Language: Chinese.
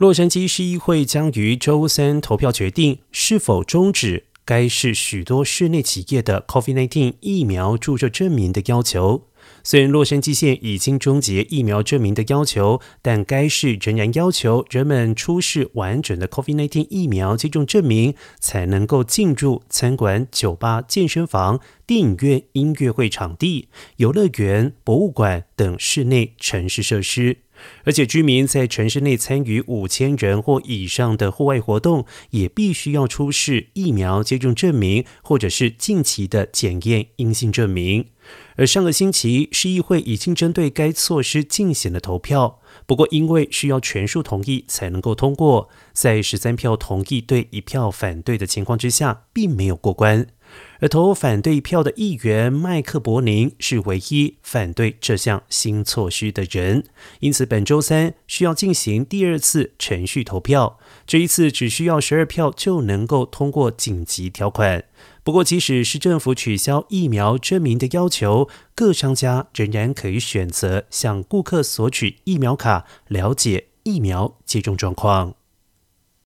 洛杉矶市议会将于周三投票决定是否终止该市许多室内企业的 COVID-19 疫苗注射证明的要求。虽然洛杉矶县已经终结疫苗证明的要求，但该市仍然要求人们出示完整的 COVID-19 疫苗接种证明，才能够进入餐馆、酒吧、健身房、电影院、音乐会场地、游乐园、博物馆等室内城市设施。而且，居民在城市内参与五千人或以上的户外活动，也必须要出示疫苗接种证明，或者是近期的检验阴性证明。而上个星期，市议会已经针对该措施进行了投票，不过因为需要全数同意才能够通过，在十三票同意对一票反对的情况之下，并没有过关。而投反对票的议员麦克伯宁是唯一反对这项新措施的人，因此本周三需要进行第二次程序投票。这一次只需要十二票就能够通过紧急条款。不过，即使是政府取消疫苗证明的要求，各商家仍然可以选择向顾客索取疫苗卡，了解疫苗接种状况。